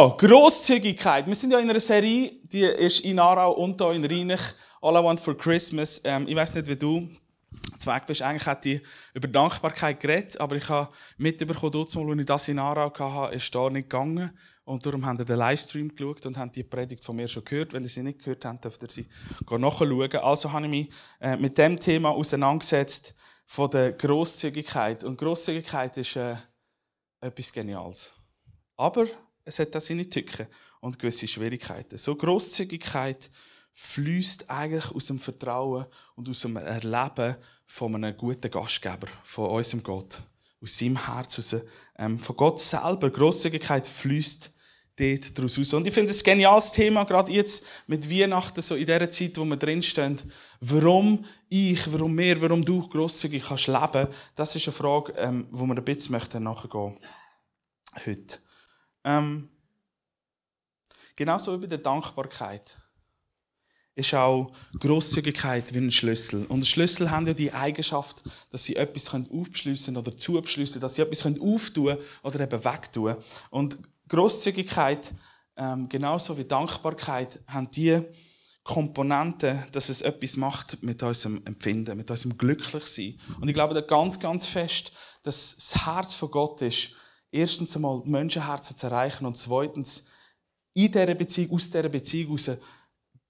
Oh, Grosszügigkeit. Wir sind ja in einer Serie, die ist in Aarau und hier in Rheinich. All I Want for Christmas. Ähm, ich weiß nicht, wie du Zweig bist. Eigentlich hätte ich über Dankbarkeit geredet, aber ich habe mitbekommen, als ich das in Aarau hatte, ist da nicht gegangen. Und darum haben wir den Livestream geschaut und haben die Predigt von mir schon gehört. Wenn ihr sie nicht gehört habt, dürft ihr sie nachschauen. Also habe ich mich äh, mit dem Thema auseinandergesetzt von der Grosszügigkeit. Und Grosszügigkeit ist äh, etwas Geniales. Aber es hat auch seine Tücken und gewisse Schwierigkeiten. So Grosszügigkeit fließt eigentlich aus dem Vertrauen und aus dem Erleben von einem guten Gastgeber, von unserem Gott, aus seinem Herz, aus, ähm, von Gott selber. Grosszügigkeit fließt dort daraus raus. Und ich finde es ein geniales Thema, gerade jetzt mit Weihnachten, so in dieser Zeit, wo wir drinstehen. Warum ich, warum wir, warum du grosszügig kannst leben, das ist eine Frage, ähm, wo wir ein bisschen nachgehen möchten heute. Ähm, genauso wie bei der Dankbarkeit ist auch Großzügigkeit wie ein Schlüssel. Und Schlüssel haben ja die Eigenschaft, dass sie etwas aufschliessen oder zuschliessen, dass sie etwas auftun oder eben wegtun. Und Großzügigkeit, ähm, genauso wie Dankbarkeit, haben die Komponenten, dass es etwas macht mit unserem Empfinden, mit unserem Glücklichsein. Und ich glaube da ganz, ganz fest, dass das Herz von Gott ist, erstens einmal Menschenherzen zu erreichen und zweitens in dieser Beziehung, aus dieser Beziehung heraus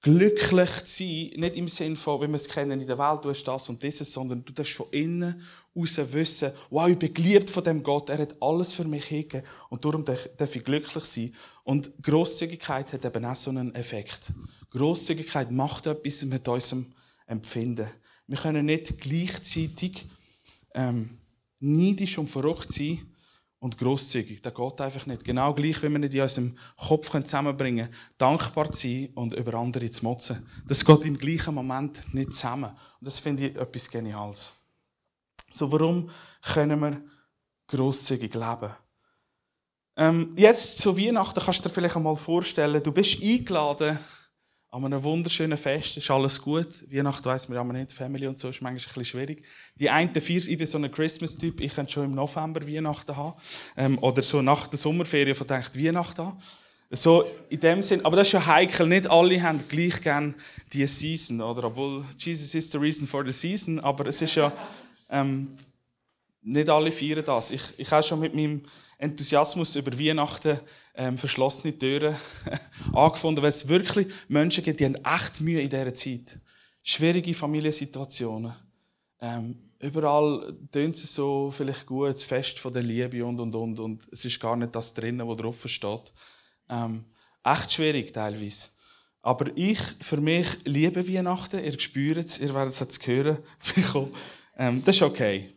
glücklich zu sein, nicht im Sinne von, wie wir es kennen in der Welt, du hast das und dieses, sondern du darfst von innen heraus wissen, wow, ich bin geliebt von dem Gott, er hat alles für mich hingegeben und darum darf ich glücklich sein. Und Grosszügigkeit hat eben auch so einen Effekt. Grosszügigkeit macht etwas mit unserem Empfinden. Wir können nicht gleichzeitig ähm, neidisch und verrückt sein und großzügig. Das geht einfach nicht. Genau gleich, wie wir nicht in unserem Kopf zusammenbringen können, dankbar zu sein und über andere zu motzen. Das geht im gleichen Moment nicht zusammen. Und das finde ich etwas Geniales. So, warum können wir großzügig leben? Ähm, jetzt zu Weihnachten kannst du dir vielleicht einmal vorstellen, du bist eingeladen an einem wunderschönen Fest ist alles gut. Weihnachten weiss man ja nicht, Family und so ist manchmal ein bisschen schwierig. Die einen vier, ich bin so ein Christmas-Typ, ich könnte schon im November Weihnachten haben. Ähm, oder so nach der Sommerferien von denkt Weihnachten haben. So in dem Sinn, aber das ist ja heikel. Nicht alle haben gleich gern die Season, oder? Obwohl Jesus is the reason for the season, aber es ist ja, ähm, nicht alle feiern das. Ich, ich habe schon mit meinem Enthusiasmus über Weihnachten ähm, verschlossene Türen angefunden, weil es wirklich Menschen gibt, die haben echt Mühe in dieser Zeit. Schwierige Familiensituationen. Ähm, überall tönt es so vielleicht gut, das Fest von der Liebe und, und, und. Und es ist gar nicht das drinnen, was drauf steht. Ähm, echt schwierig teilweise. Aber ich, für mich, liebe Weihnachten. Ihr spürt es, ihr werdet es jetzt hören ähm, das ist okay.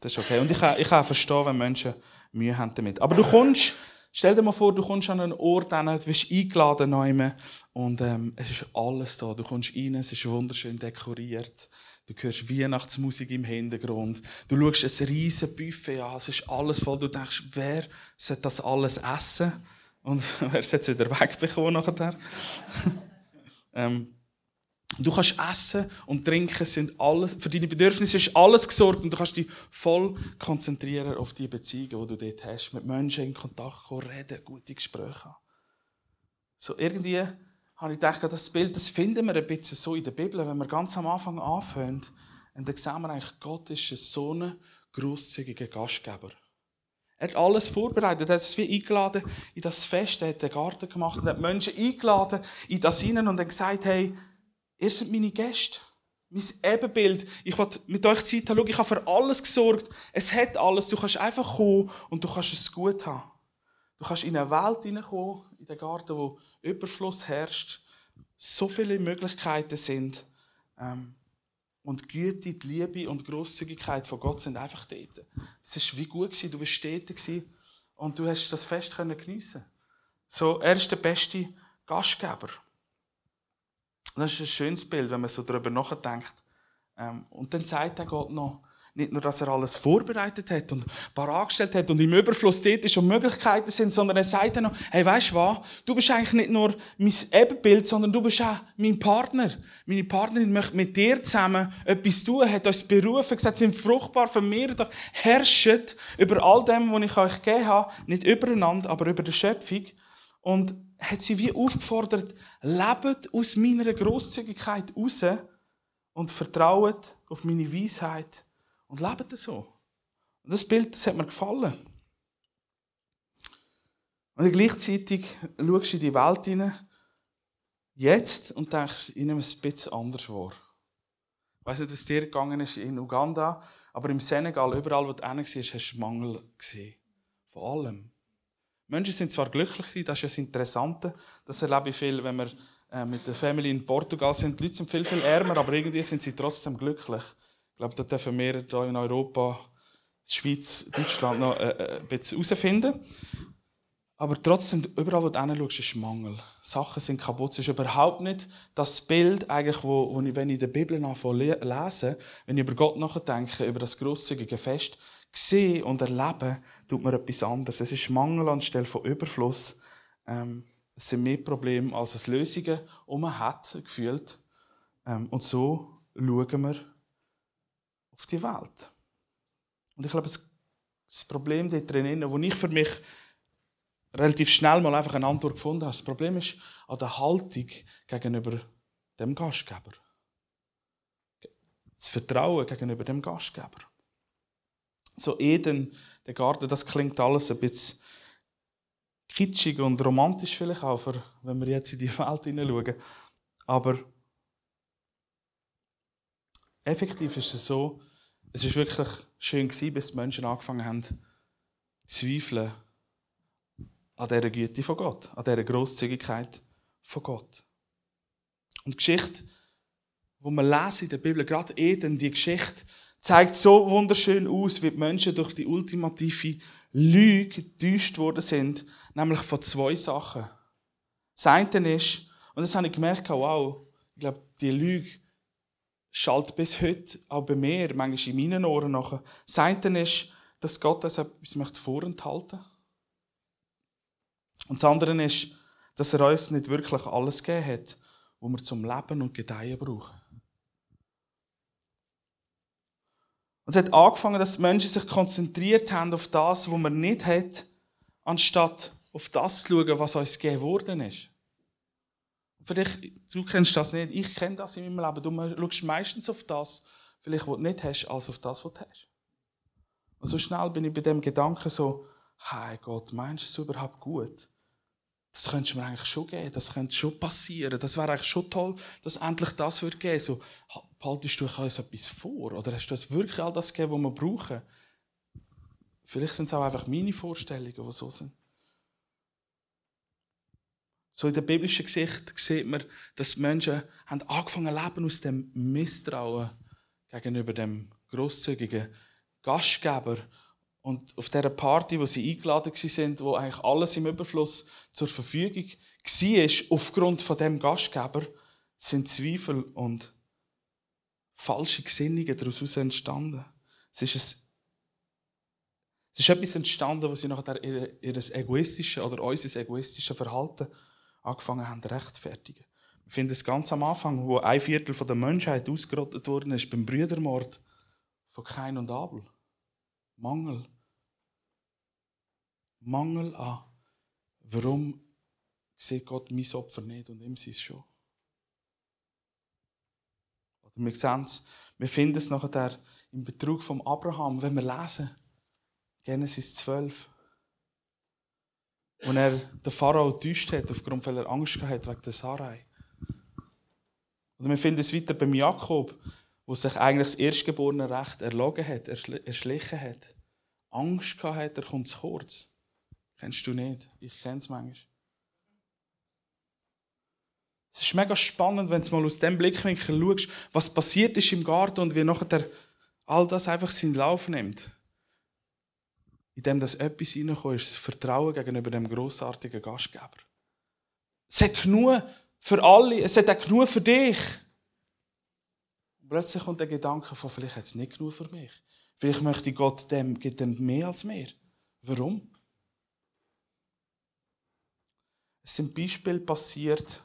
Das ist okay. Und ich kann, ich kann verstehen, wenn Menschen Mühe haben damit. Aber du kommst, stell dir mal vor, du kommst an einen Ort hin, du bist eingeladen neu und ähm, es ist alles da. Du kommst rein, es ist wunderschön dekoriert. Du hörst Weihnachtsmusik im Hintergrund. Du schaust ein riesen Buffet an, es ist alles voll. Du denkst, wer sollte das alles essen? Und wer sollte es wieder wegbekommen nachher? ähm, Du kannst essen und trinken, sind alles, für deine Bedürfnisse ist alles gesorgt und du kannst dich voll konzentrieren auf die Beziehungen, die du dort hast, mit Menschen in Kontakt kommen, reden, gute Gespräche haben. So irgendwie habe ich gedacht, das Bild, das finden wir ein bisschen so in der Bibel, wenn wir ganz am Anfang anfangen, dann sehen wir eigentlich, Gott ist ein so ein grosszügiger Gastgeber. Er hat alles vorbereitet. Er hat es wie eingeladen in das Fest. Er hat den Garten gemacht und hat Menschen eingeladen in das hinein und dann gesagt, hey, Ihr seid meine Gäste. Mein Ebenbild. Ich will mit euch Zeit haben. Schau, ich habe für alles gesorgt. Es hat alles. Du kannst einfach kommen und du kannst es gut haben. Du kannst in eine Welt hineinkommen, in den Garten, wo Überfluss herrscht, so viele Möglichkeiten sind. Ähm, und Güte, die Liebe und die Grosszügigkeit von Gott sind einfach dort. Es war wie gut, du bist dort und du hast das Fest geniessen So, er ist der beste Gastgeber. Das ist ein schönes Bild, wenn man so darüber nachdenkt. Ähm, und dann sagt er Gott noch, nicht nur, dass er alles vorbereitet hat und parat gestellt hat und im Überfluss dort schon Möglichkeiten sind, sondern er sagt dann noch, hey, weißt du was? Du bist eigentlich nicht nur mein Ebenbild, sondern du bist auch mein Partner. Meine Partnerin möchte mit dir zusammen etwas tun, hat uns berufen, gesagt, sind fruchtbar, vermehrt euch, herrschet über all dem, was ich euch gegeben habe, nicht übereinander, aber über die Schöpfung. Und hat sie wie aufgefordert, lebt aus meiner Großzügigkeit raus und vertraut auf meine Weisheit und lebt so. Und das Bild, das hat mir gefallen. Und gleichzeitig schaust du in die Welt hinein, jetzt, und denkst, ich nehme es ein bisschen anders vor. Ich weiss nicht, was dir gegangen ist in Uganda, aber im Senegal, überall, wo du hin warst, hast du Mangel gesehen. Von allem. Menschen sind zwar glücklich, das ist ja das Interessante, das erlebe ich viel, wenn wir äh, mit der Family in Portugal sind. Die Leute sind viel, viel ärmer, aber irgendwie sind sie trotzdem glücklich. Ich glaube, da dürfen wir hier in Europa, Schweiz, Deutschland noch äh, äh ein bisschen herausfinden. Aber trotzdem, überall, wo du hinschaust, ist Mangel. Sachen sind kaputt. Es ist überhaupt nicht das Bild, eigentlich, wo, wo ich, wenn ich in der Bibel anfange lese, wenn ich über Gott nachdenke, über das grosszügige Fest, sehe und erlebe, tut mir etwas anderes. Es ist Mangel anstelle von Überfluss. Ähm, es sind mehr Probleme, als es Lösungen um man hat, gefühlt. Ähm, und so schauen wir auf die Welt. Und ich glaube, das Problem dort drin, wo ich für mich relativ schnell mal einfach eine Antwort gefunden habe, das Problem ist an der Haltung gegenüber dem Gastgeber. Das Vertrauen gegenüber dem Gastgeber. So Eden, der Garten, das klingt alles ein bisschen kitschig und romantisch vielleicht auch, wenn wir jetzt in die Welt hineinschauen. Aber effektiv ist es so, es ist wirklich schön gewesen, bis die Menschen angefangen haben, zu zweifeln an dieser Güte von Gott, an dieser Grosszügigkeit von Gott. Und die Geschichte, wir lesen in der Bibel, gerade Eden, die Geschichte, zeigt so wunderschön aus, wie die Menschen durch die ultimative Lüge getäuscht worden sind, nämlich von zwei Sachen. Das eine ist, und das habe ich gemerkt, wow, ich glaube, die Lüge schallt bis heute auch bei mir, manchmal in meinen Ohren nachher. Das eine ist, dass Gott uns etwas vorenthalten möchte. Und das andere ist, dass er uns nicht wirklich alles gegeben hat, was wir zum Leben und Gedeihen brauchen. Und es hat angefangen, dass Menschen sich konzentriert haben auf das, was man nicht hat, anstatt auf das zu schauen, was uns gegeben worden ist. Vielleicht, du kennst das nicht, ich kenne das in meinem Leben. Du schaust meistens auf das, vielleicht, was du nicht hast, als auf das, was du hast. Und so schnell bin ich bei dem Gedanken so, hey Gott, meinst du es überhaupt gut? Das könnte mir eigentlich schon geben, das könnte schon passieren. Das wäre eigentlich schon toll, dass endlich das würde geben. So, haltest du uns etwas vor? Oder hast du uns wirklich all das gegeben, was wir brauchen? Vielleicht sind es auch einfach meine Vorstellungen, die so sind. So in der biblischen Gesicht sieht man, dass Menschen haben angefangen leben aus dem Misstrauen gegenüber dem grosszügigen Gastgeber und auf dieser Party, wo sie eingeladen sind, wo eigentlich alles im Überfluss zur Verfügung war, aufgrund von dem Gastgeber, sind Zweifel und falsche Gesinnungen daraus entstanden. Es ist, ein, es ist etwas entstanden, wo sie nachher ihr, ihr egoistisches oder unser egoistisches Verhalten angefangen haben zu rechtfertigen. Wir finden es ganz am Anfang, wo ein Viertel der Menschheit ausgerottet worden ist, beim Brüdermord von Kain und Abel. Mangel Mangel an, warum sieht Gott mein Opfer nicht und ihm sein schon. Oder wir sehen es, wir finden es nachher im Betrug von Abraham, wenn wir lesen, Genesis 12, wo er den Pharao getäuscht hat, aufgrund weil er Angst hatte wegen der Sarai. Oder wir finden es weiter beim Jakob, wo sich eigentlich das erstgeborene Recht erlogen hat, erschlichen hat. Angst gehabt hat, er kommt zu kurz. Kennst du nicht? Ich kenne es manchmal. Es ist mega spannend, wenn du mal aus dem Blickwinkel schaust, was passiert ist im Garten und wie nachher all das einfach seinen Lauf nimmt. Indem das etwas reinkommt, ist das Vertrauen gegenüber dem grossartigen Gastgeber. Es hat genug für alle, es hat auch genug für dich. Und plötzlich kommt der Gedanke von, vielleicht hat es nicht genug für mich. Vielleicht möchte Gott dem, gibt dem mehr als mir. Warum? Es sind Beispiele passiert,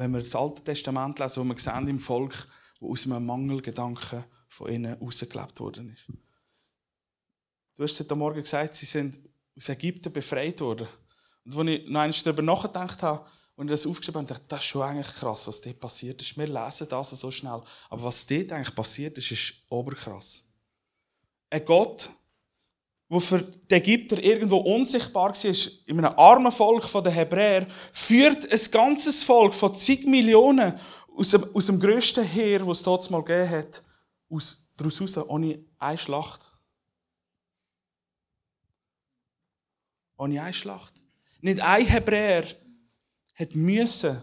wenn wir das Alte Testament lesen, wo wir sehen im Volk, wo aus einem Mangelgedanken von ihnen rausgelebt worden ist. Du hast heute Morgen gesagt, sie sind aus Ägypten befreit worden. Und als ich noch einmal darüber nachgedacht habe, und ich das aufgeschrieben habe, dachte das ist schon eigentlich krass, was dort passiert ist. Wir lesen das so schnell. Aber was dort eigentlich passiert ist, ist oberkrass. Ein Gott, der für die Ägypter irgendwo unsichtbar war, in einem armen Volk der Hebräer, führt ein ganzes Volk von zig Millionen aus dem, aus dem grössten Heer, das es dort mal gegeben hat, aus, daraus raus, ohne eine Schlacht. Ohne eine Schlacht. Nicht ein Hebräer hat müssen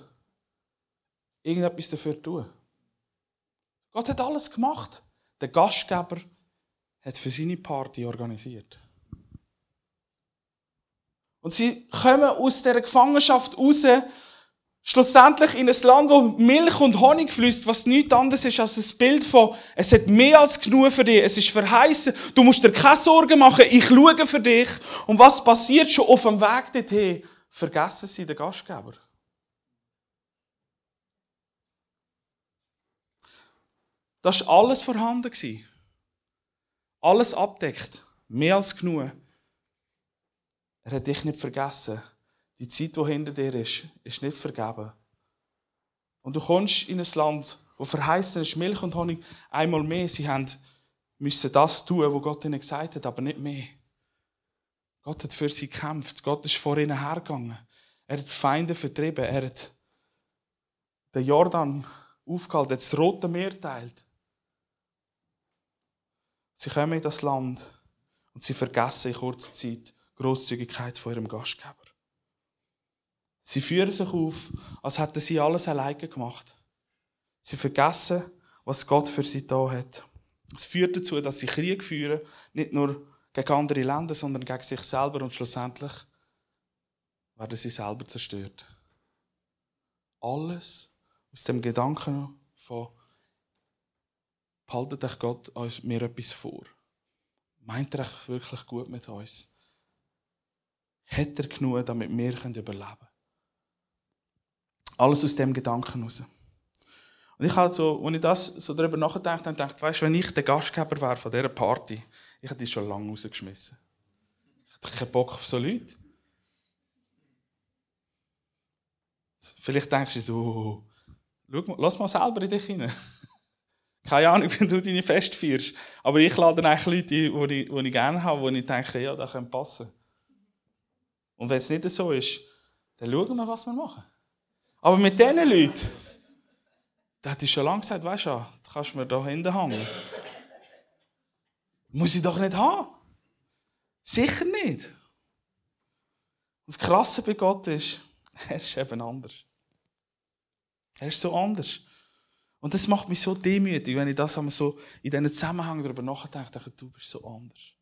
irgendetwas dafür tun. Gott hat alles gemacht. Der Gastgeber hat für seine Party organisiert. Und sie kommen aus der Gefangenschaft raus, schlussendlich in ein Land, wo Milch und Honig fließt, was nichts anderes ist als das Bild von, es hat mehr als genug für dich, es ist verheißen, du musst dir keine Sorgen machen, ich schaue für dich. Und was passiert schon auf dem Weg dorthin? Vergessen sie den Gastgeber. Das war alles vorhanden. Alles abdeckt. Mehr als genug. Er hat dich nicht vergessen. Die Zeit, die hinter dir ist, ist nicht vergeben. Und du kommst in ein Land, wo verheißen ist Milch und Honig, einmal mehr. Sie haben müssen das tun, was Gott ihnen gesagt hat, aber nicht mehr. Gott hat für sie gekämpft. Gott ist vor ihnen hergegangen. Er hat Feinde vertrieben. Er hat den Jordan aufgehalten, das Rote Meer teilt. Sie kommen in das Land und sie vergessen in kurzer Zeit die Grosszügigkeit von ihrem Gastgeber. Sie führen sich auf, als hätten sie alles alleine gemacht. Sie vergessen, was Gott für sie da hat. Es führt dazu, dass sie Krieg führen, nicht nur gegen andere Länder, sondern gegen sich selber und schlussendlich werden sie selber zerstört. Alles aus dem Gedanken von behaltet euch Gott uns mir etwas vor? Meint er euch wirklich gut mit uns? Hat er genug, damit wir überleben können? Alles aus dem Gedanken heraus. Und ich habe so, als ich das so darüber nachgedacht habe, gedacht, weißt, wenn ich der Gastgeber wäre von dieser Party, ich hätte die schon lange rausgeschmissen. Ich hätte keinen Bock auf so Leute. Vielleicht denkst du so, schau mal, lass mal selber in dich hinein. Keine Ahnung, wie du deine Fest feierst. Aber ich lade eigentlich Leute ein, die ich, die ich gerne habe, die ich denke, ja, das könnte passen. Und wenn es nicht so ist, dann schauen wir, was wir machen. Aber mit diesen Leuten, da hat ich schon lange gesagt, weißt du, da kannst du mir da hinten hängen. Muss ich doch nicht haben. Sicher nicht. Und das Krasse bei Gott ist, er ist eben anders. Er ist so anders. Und das macht mich so demütig, wenn ich das so in diesen Zusammenhang darüber nachdenke, denke du bist so anders.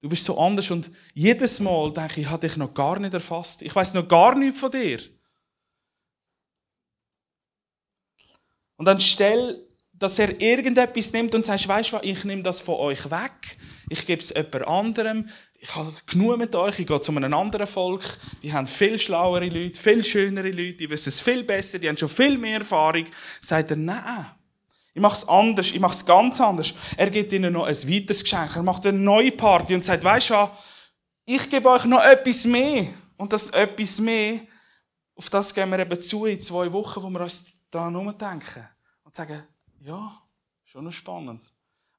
Du bist so anders und jedes Mal denke ich, ich habe dich noch gar nicht erfasst. Ich weiß noch gar nichts von dir. Und dann stell, dass er irgendetwas nimmt und sagt, weißt du ich nehme das von euch weg, ich gebe es jemand anderem, ich habe genug mit euch, ich gehe zu einem anderen Volk, die haben viel schlauere Leute, viel schönere Leute, die wissen es viel besser, die haben schon viel mehr Erfahrung. Sagt er, nein, ich mache es anders, ich mache es ganz anders. Er gibt ihnen noch ein weiteres Geschenk, er macht eine neue Party und sagt, weißt du was, ich gebe euch noch etwas mehr. Und das etwas mehr, auf das gehen wir eben zu in zwei Wochen, wo wir uns daran umdenken und sagen, ja, schon noch spannend.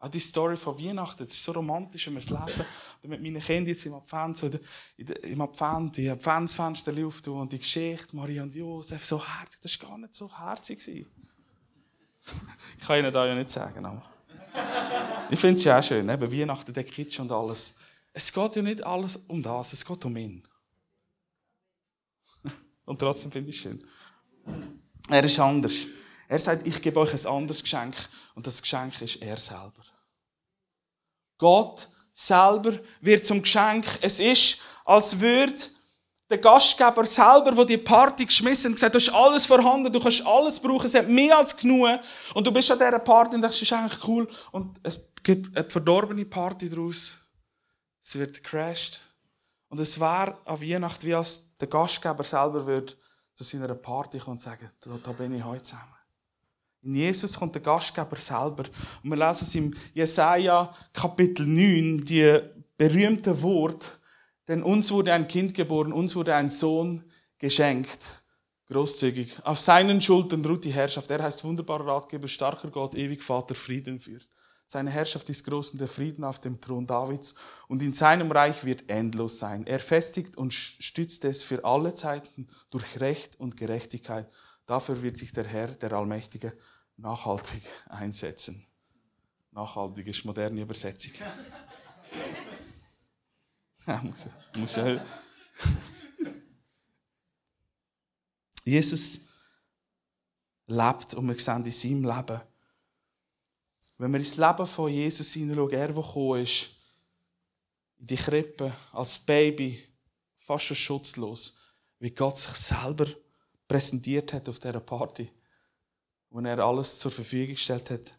Auch die Story von Weihnachten, das ist so romantisch, wenn wir es lesen. Und mit meinen Kindern jetzt im Advent, so im Advent, die Adventsfenster auftun und die Geschichte, Maria und Josef, so herzig, das war gar nicht so herzig. ich kann Ihnen da ja nicht sagen, aber ich finde es ja auch schön, eben Weihnachten, der Kitsch und alles. Es geht ja nicht alles um das, es geht um ihn. und trotzdem finde ich es schön. Er ist anders. Er sagt, ich gebe euch ein anderes Geschenk. Und das Geschenk ist er selber. Gott selber wird zum Geschenk. Es ist, als würde der Gastgeber selber, der die Party geschmissen hat, gesagt, du hast alles vorhanden, du kannst alles brauchen, es hat mehr als genug. Und du bist an dieser Party und denkst, das ist eigentlich cool. Und es gibt eine verdorbene Party daraus. Es wird gecrashed. Und es wäre an Weihnachten, wie als der Gastgeber selber würde zu seiner Party kommen und sagen, da, da bin ich heute zusammen. In Jesus kommt der Gastgeber selber. Und wir lesen es im Jesaja Kapitel 9, die berühmten Wort, Denn uns wurde ein Kind geboren, uns wurde ein Sohn geschenkt. Großzügig. Auf seinen Schultern ruht die Herrschaft. Er heißt wunderbarer Ratgeber, starker Gott, ewig Vater, Frieden führt. Seine Herrschaft ist groß und der Frieden auf dem Thron Davids. Und in seinem Reich wird endlos sein. Er festigt und stützt es für alle Zeiten durch Recht und Gerechtigkeit. Dafür wird sich der Herr, der Allmächtige, nachhaltig einsetzen. Nachhaltig ist moderne Übersetzung. Jesus lebt und wir sehen in seinem Leben, wenn wir ins Leben von Jesus hineinschauen, er, der gekommen ist, in die Krippe, als Baby, fast schon schutzlos, wie Gott sich selber präsentiert hat auf dieser Party, wo er alles zur Verfügung gestellt hat.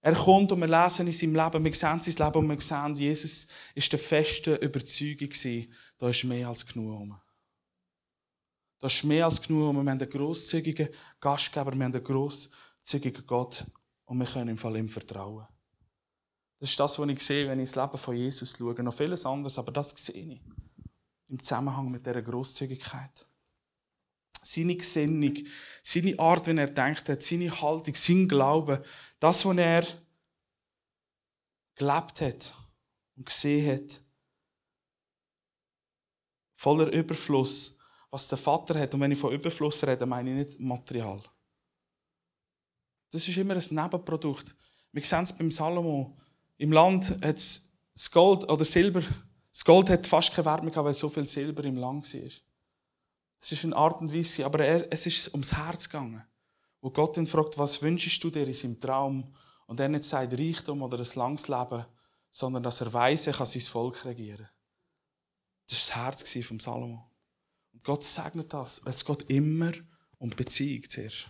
Er kommt und wir lesen in seinem Leben, wir sehen sein Leben und wir sehen, Jesus ist der festen Überzeugung da ist mehr als genug um. Da ist mehr als genug um. Wir haben einen grosszügigen Gastgeber, wir haben einen grosszügigen Gott und wir können im Fall ihm vertrauen. Das ist das, was ich sehe, wenn ich das Leben von Jesus schaue. Noch vieles anderes, aber das sehe ich. Im Zusammenhang mit dieser Grosszügigkeit. Seine Gesinnung, seine Art, wie er denkt hat, seine Haltung, sein Glaube, das, was er gelebt hat und gesehen hat, voller Überfluss, was der Vater hat. Und wenn ich von Überfluss rede, meine ich nicht Material. Das ist immer ein Nebenprodukt. Wir sehen es beim Salomo. Im Land hat es das Gold oder Silber. Das Gold hat fast keine Wärme gehabt, weil so viel Silber im Land war. Es ist eine Art und Weise, aber er, es ist ums Herz gegangen. Wo Gott ihn fragt, was wünschst du dir in seinem Traum? Und er nicht sagt Reichtum oder ein langes Leben, sondern dass er weiss, er kann sein Volk regieren. Das war das Herz vom Salomo. Und Gott segnet das. Es geht immer um Beziehung zuerst.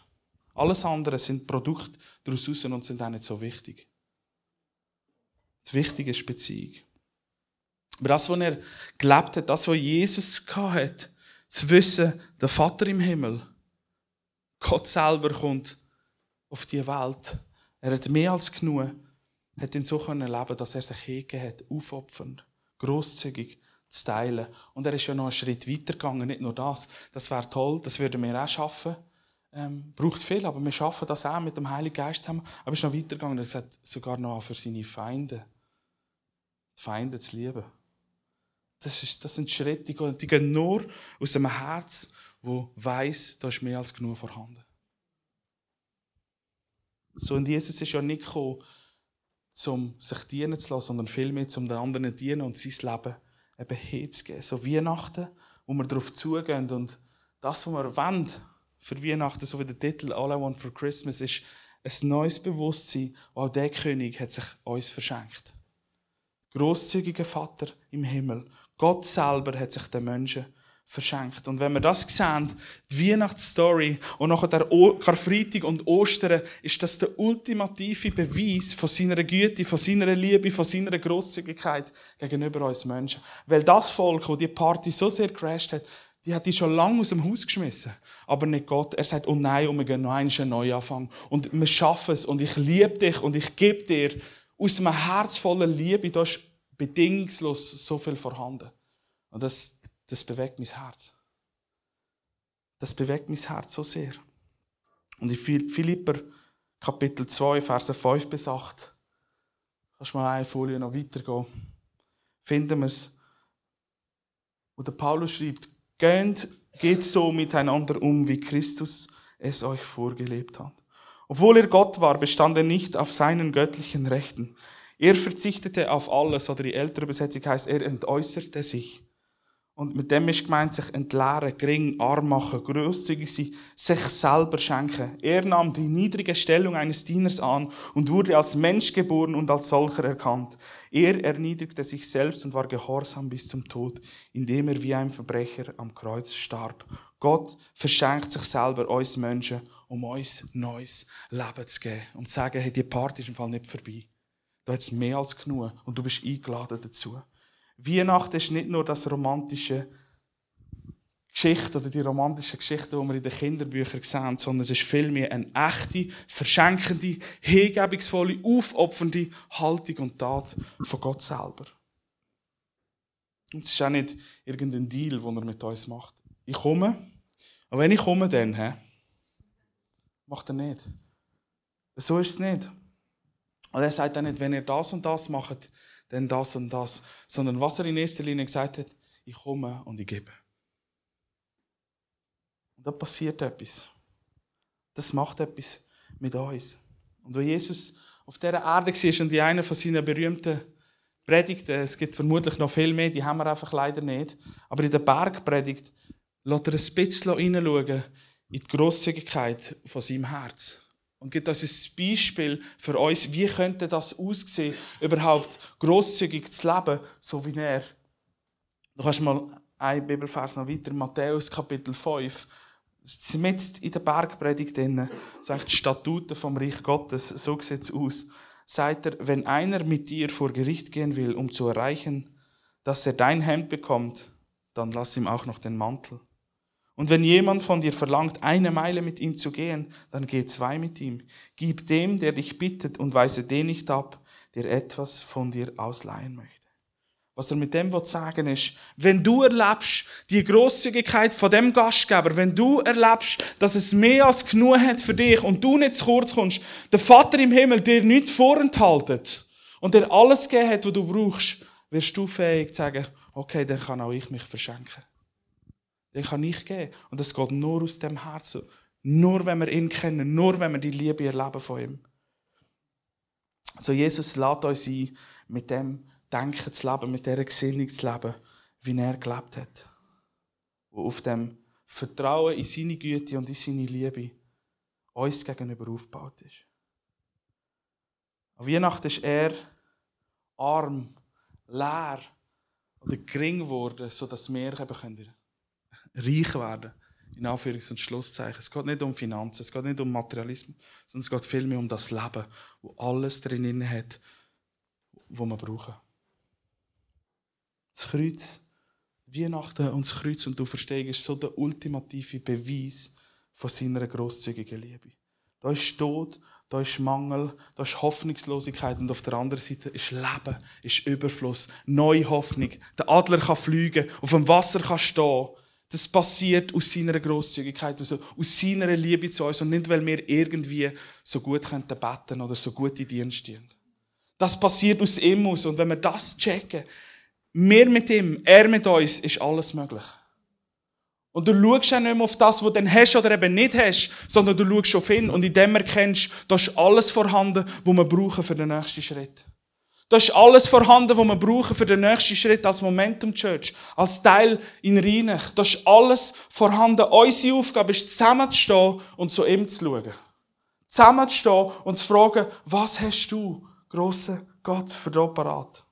Alles andere sind Produkte daraus raus und sind auch nicht so wichtig. Das Wichtige ist Beziehung. Aber das, was er gelebt hat, das, was Jesus hat, zu wissen, der Vater im Himmel, Gott selber kommt auf die Welt. Er hat mehr als genug, hat ihn so können leben, dass er sich hingegeben hat, aufopfernd, großzügig zu teilen. Und er ist ja noch einen Schritt weiter gegangen, nicht nur das. Das wäre toll, das würden wir auch schaffen ähm, braucht viel, aber wir schaffen das auch mit dem Heiligen Geist zusammen. Aber es ist noch weitergegangen, es hat sogar noch für seine Feinde, die Feinde zu lieben. Das, ist, das sind Schritte, die gehen, die gehen nur aus einem Herz, wo weiß, da ist mehr als genug vorhanden. So, und Jesus ist ja nicht gekommen, um sich dienen zu lassen, sondern vielmehr, um den anderen zu dienen und sein Leben eben hinzugeben. So Weihnachten, wo wir darauf zugehen und das, was wir wollen, für Weihnachten, so wie der Titel All I Want for Christmas ist, ein neues Bewusstsein, auch der König hat sich uns verschenkt. Großzügiger Vater im Himmel, Gott selber hat sich den Menschen verschenkt. Und wenn wir das sehen, die Weihnachtsstory und nachher der Karfreitag und Ostern, ist das der ultimative Beweis von seiner Güte, von seiner Liebe, von seiner Großzügigkeit gegenüber uns Menschen. Weil das Volk, das die Party so sehr crasht hat, die hat die schon lange aus dem Haus geschmissen. Aber nicht Gott. Er sagt, oh nein, und wir gehen noch einen neuen Anfang. Und wir schaffen es. Und ich liebe dich und ich gebe dir aus einem Herz voller Liebe, da ist bedingungslos so viel vorhanden. Und das, das bewegt mein Herz. Das bewegt mein Herz so sehr. Und in Philipper Kapitel 2, Verse 5 bis 8, kannst du mal eine Folie noch weitergehen, finden wir es, wo der Paulus schreibt, Geht, geht so miteinander um, wie Christus es euch vorgelebt hat. Obwohl er Gott war, bestand er nicht auf seinen göttlichen Rechten. Er verzichtete auf alles, oder die ältere Übersetzung heißt, er entäußerte sich. Und mit dem ist gemeint, sich entleeren, gering, arm machen, grosszügig sein, sich selber schenken. Er nahm die niedrige Stellung eines Dieners an und wurde als Mensch geboren und als solcher erkannt. Er erniedrigte sich selbst und war gehorsam bis zum Tod, indem er wie ein Verbrecher am Kreuz starb. Gott verschenkt sich selber uns Menschen, um uns neues Leben zu geben und zu sagen, hey, die Party ist im Fall nicht vorbei. Da hat es mehr als genug und du bist eingeladen dazu. Weihnachten ist nicht nur das romantische Geschichte oder die romantische Geschichte, die wir in den Kinderbüchern sehen, sondern es ist vielmehr eine echte, verschenkende, hingebungsvolle, aufopfernde Haltung und Tat von Gott selber. Und es ist auch nicht irgendein Deal, den er mit uns macht. Ich komme, aber wenn ich komme, dann, hä? Macht er nicht. So ist es nicht. Und er sagt auch nicht, wenn ihr das und das macht, dann das und das. Sondern was er in erster Linie gesagt hat, ich komme und ich gebe. Und da passiert etwas. Das macht etwas mit uns. Und wo Jesus auf dieser Erde war und in einer von seinen berühmten Predigten, es gibt vermutlich noch viel mehr, die haben wir einfach leider nicht, aber in der Bergpredigt lässt er ein bisschen hineinschauen in die Grosszügigkeit von seinem Herz. Und gibt uns ein Beispiel für uns, wie könnte das aussehen, überhaupt grosszügig zu leben, so wie er. Du kannst mal ein Bibelvers noch weiter, Matthäus Kapitel 5. Mit in der Bergpredigt drin, sagt die Statuten vom Reich Gottes, so sieht es aus. Sagt er, wenn einer mit dir vor Gericht gehen will, um zu erreichen, dass er dein Hemd bekommt, dann lass ihm auch noch den Mantel. Und wenn jemand von dir verlangt, eine Meile mit ihm zu gehen, dann geh zwei mit ihm. Gib dem, der dich bittet, und weise den nicht ab, der etwas von dir ausleihen möchte. Was er mit dem sagen ist, wenn du erlebst die Großzügigkeit von dem Gastgeber, wenn du erlebst, dass es mehr als genug hat für dich und du nicht zu kurz kommst, der Vater im Himmel dir nichts vorenthaltet und dir alles gegeben hat, was du brauchst, wirst du fähig zu sagen, okay, dann kann auch ich mich verschenken den kann ich geben. Und das geht nur aus dem Herzen. Nur wenn wir ihn kennen, nur wenn wir die Liebe erleben von ihm. So Jesus lädt uns ein, mit dem Denken zu leben, mit dieser Gesinnung zu leben, wie er gelebt hat. Und auf dem Vertrauen in seine Güte und in seine Liebe uns gegenüber aufgebaut ist. An Weihnachten ist er arm, leer oder gering geworden, sodass wir eben können reich werden. In Anführungs- und Schlusszeichen. Es geht nicht um Finanzen, es geht nicht um Materialismus, sondern es geht vielmehr um das Leben, wo alles drin hat, was wir brauchen. Das Kreuz, Weihnachten und das Kreuz und du verstehst, ist so der ultimative Beweis von seiner grosszügigen Liebe. Da ist Tod, da ist Mangel, da ist Hoffnungslosigkeit und auf der anderen Seite ist Leben, ist Überfluss, neue Hoffnung. Der Adler kann fliegen, auf dem Wasser kann stehen. Das passiert aus seiner Großzügigkeit, also aus seiner Liebe zu uns und nicht, weil wir irgendwie so gut beten oder so gut in Dienst stehen. Das passiert aus ihm aus und wenn wir das checken, wir mit ihm, er mit uns, ist alles möglich. Und du schaust ja nicht mehr auf das, was du dann hast oder eben nicht hast, sondern du schaust auf ihn und in dem erkennst, da ist alles vorhanden, was wir brauchen für den nächsten Schritt. Da ist alles vorhanden, was wir brauchen für den nächsten Schritt als Momentum Church, als Teil in Rheinach. Da ist alles vorhanden. Unsere Aufgabe ist, zusammenzustehen und zu ihm zu schauen. Zusammenzustehen und zu fragen, was hast du, grosser Gott, für den parat?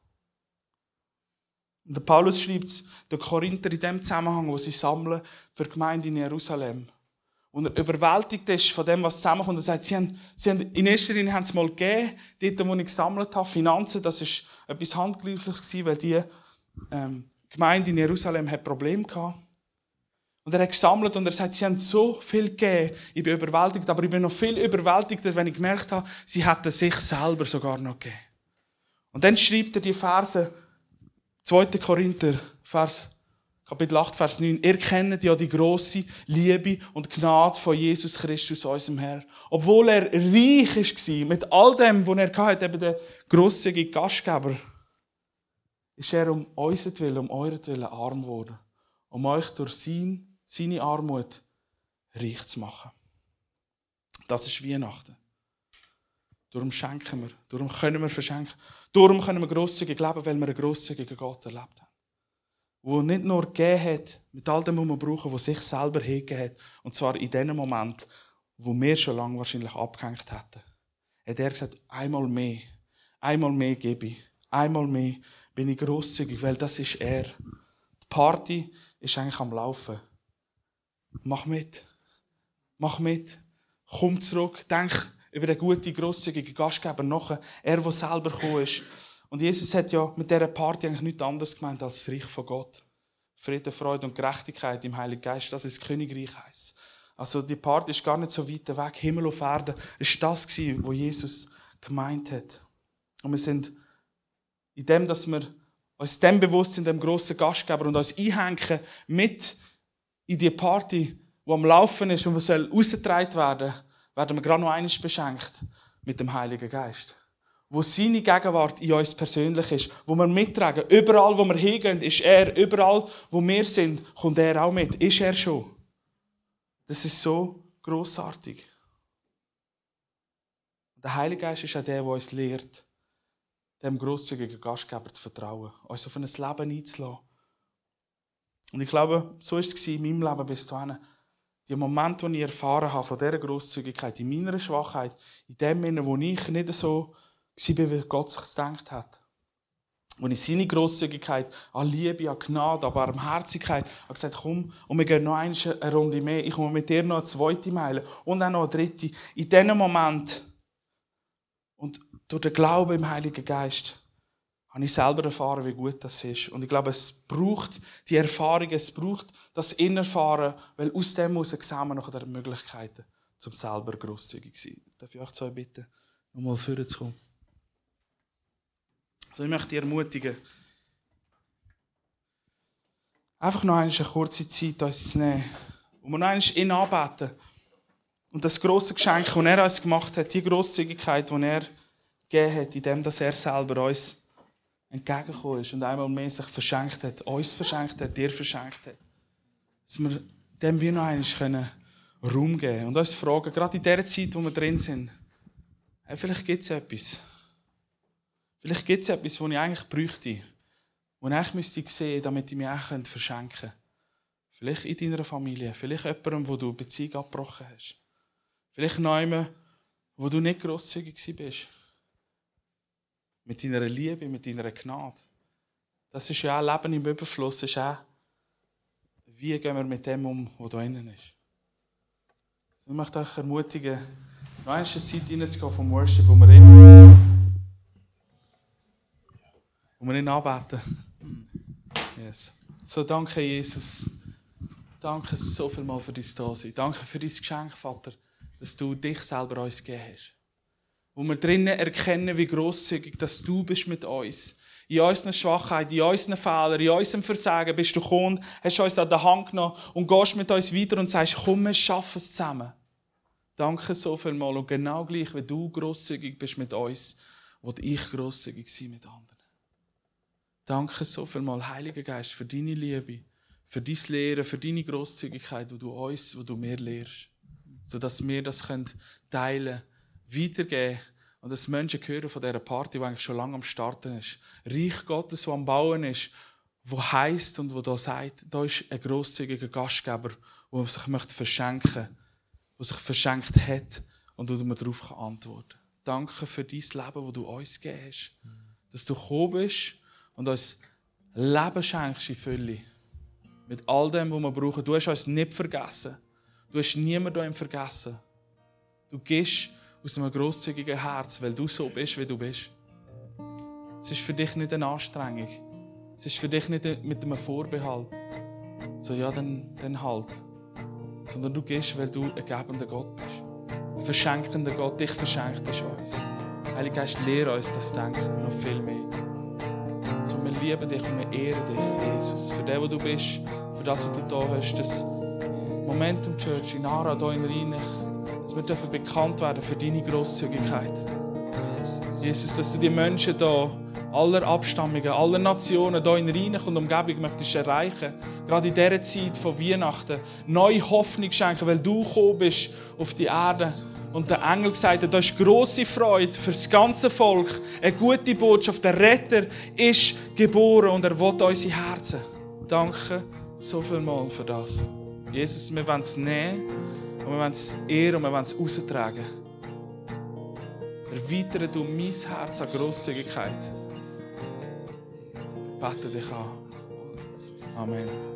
Und der Paulus schreibt es der Korinther in dem Zusammenhang, wo sie sammeln für die Gemeinde in Jerusalem und er überwältigt ist von dem, was zusammenkommt. Er sagt, sie haben, sie haben, in erster Linie haben sie mal gegeben, dort, wo ich gesammelt habe, Finanzen, das ist etwas Handgreifliches gewesen, weil die ähm, Gemeinde in Jerusalem hat Probleme gehabt. Und er hat gesammelt und er sagt, sie haben so viel gegeben, ich bin überwältigt, aber ich bin noch viel überwältigter, wenn ich gemerkt habe, sie hätten sich selber sogar noch gegeben. Und dann schreibt er die Verse, 2. Korinther, Vers Kapitel 8, Vers 9. Ihr kennt ja die große Liebe und Gnade von Jesus Christus, unserem Herr. Obwohl er reich war, mit all dem, was er hatte, eben der grosszügige Gastgeber, ist er um unseren Willen, um euren Willen arm geworden. Um euch durch sein, seine Armut reich zu machen. Das ist Weihnachten. Darum schenken wir. Darum können wir verschenken. Darum können wir grosszügig leben, weil wir einen grosszügigen Gott erlebt haben wo nicht nur gegeben hat, mit all dem, was wir brauchen, was sich selber hingegeben hat. Und zwar in dem Moment, wo wir schon lange wahrscheinlich abgehängt hätten. Hat er gesagt, einmal mehr, einmal mehr gebe ich, einmal mehr bin ich grosszügig, weil das ist er. Die Party ist eigentlich am Laufen. Mach mit. Mach mit. Komm zurück. Denk über den guten, grosszügigen Gastgeber nach. Er, der selber gekommen ist. Und Jesus hat ja mit dieser Party eigentlich nichts anderes gemeint als das Reich von Gott. Friede, Freude und Gerechtigkeit im Heiligen Geist, das ist das Königreich heisst. Also die Party ist gar nicht so weit weg. Himmel auf Erde ist das was Jesus gemeint hat. Und wir sind in dem, dass wir uns dem bewusst sind, dem grossen Gastgeber und uns einhängen mit in die Party, die am Laufen ist und die soll ausgetragen werden, werden wir gerade noch eines beschenkt mit dem Heiligen Geist. Wo seine Gegenwart in uns persönlich ist, wo wir mittragen. Überall, wo wir hingehen, ist er. Überall, wo wir sind, kommt er auch mit. Ist er schon. Das ist so großartig. Der Heilige Geist ist auch der, der uns lehrt, dem grosszügigen Gastgeber zu vertrauen, uns auf ein Leben einzulassen. Und ich glaube, so war es in meinem Leben bis dahin. Die Momente, die ich erfahren habe von dieser Grosszügigkeit, in meiner Schwachheit, in dem Sinne, wo ich nicht so war, wie Gott sich gedacht hat. Wo ich seine Grosszügigkeit an Liebe, an Gnade, an Barmherzigkeit habe gesagt, komm, und wir gehen noch eine Runde mehr. Ich komme mit dir noch eine zweite Meile und auch noch eine dritte. In diesem Moment und durch den Glauben im Heiligen Geist habe ich selber erfahren, wie gut das ist. Und ich glaube, es braucht die Erfahrung, es braucht das Innerfahren, weil aus dem muss sehen wir nachher Möglichkeiten, zum selber grosszügig zu sein. Darf ich euch zwei bitten, nochmal vorzukommen? Also ich möchte dich ermutigen, einfach noch eine kurze Zeit uns zu nehmen, wo wir noch einmal ihn anbeten. Und das große Geschenk, das er uns gemacht hat, die Grosszügigkeit, die er gegeben hat, indem er selber uns entgegengekommen ist und einmal mehr sich verschenkt hat, uns verschenkt hat, dir verschenkt hat. Dass wir dem wir noch einmal können Raum geben können und uns fragen, gerade in der Zeit, wo wir drin sind, hey, vielleicht gibt es etwas. Vielleicht gibt es etwas, was ich eigentlich bräuchte, was ich müsste sehen, damit ich mich auch verschenken könnte. Vielleicht in deiner Familie, vielleicht jemandem, wo du Beziehung abgebrochen hast. Vielleicht jemandem, wo du nicht grosszügig bist mit deiner Liebe, mit deiner Gnade. Das ist ja auch Leben im Überfluss. Das ist auch, wie gehen wir mit dem um, was da innen ist. Ich möchte euch ermutigen, noch eine Zeit reinzugehen vom Worship, wo wir ihn, wo wir ihn anbeten. Yes. So, danke Jesus. Danke so viel mal für dein Dasein. Danke für dein Geschenk, Vater, dass du dich selber uns gegeben hast wo wir drinnen erkennen, wie großzügig, dass du bist mit uns. In unseren Schwachheiten, in unseren Fehlern, in unserem Versagen bist du gekommen, hast uns an der Hand genommen und gehst mit uns weiter und sagst, komm, wir schaffen es zusammen. Danke so viel mal und genau gleich, wie du großzügig bist mit uns, will ich großzügig sein mit anderen. Danke so viel mal, Heiliger Geist, für deine Liebe, für dein Lehren, für deine Großzügigkeit, wo du uns, wo du mir lehrst, sodass wir das teilen können weitergeben und dass Menschen hören von dieser Party, die eigentlich schon lange am Starten ist. Reich Gottes, wo am Bauen ist, wo heißt und wo da sagt, da ist ein grosszügiger Gastgeber, der sich möchte verschenken, der sich verschenkt hat und wo man darauf antworten kann. Danke für dein Leben, das du uns gegeben hast. Dass du gekommen bist und uns Leben schenkst in Fülle. Mit all dem, was wir brauchen. Du hast uns nicht vergessen. Du hast niemanden vergessen. Du gehst aus einem grosszügigen Herz, weil du so bist, wie du bist. Es ist für dich nicht eine Anstrengung. Es ist für dich nicht mit einem Vorbehalt. So, ja, dann, dann halt. Sondern du gehst, weil du ein gebender Gott bist. Ein verschenkender Gott, dich verschenkt ist uns. Heilige Geist, lehre uns das Denken noch viel mehr. So, wir lieben dich und wir ehren dich, Jesus, für das, wo du bist, für das, was du da hast. Das Momentum Church in Ara, hier in Rheinich dass wir dürfen bekannt werden für deine Grosszügigkeit. Jesus, dass du die Menschen hier, aller Abstammungen, aller Nationen hier in Rheinach und Umgebung möchtest erreichen. Gerade in dieser Zeit von Weihnachten neue Hoffnung schenken, weil du gekommen bist auf die Erde. Und der Engel gesagt hat, da ist grosse Freude für das ganze Volk. Eine gute Botschaft. Der Retter ist geboren und er will unsere Herzen. Danke so viel mal für das. Jesus, wir wollen es nehmen und wir wollen es ehren und wir wollen es austragen. Erweitere du mein Herz an Grosszügigkeit. Bete dich an. Amen.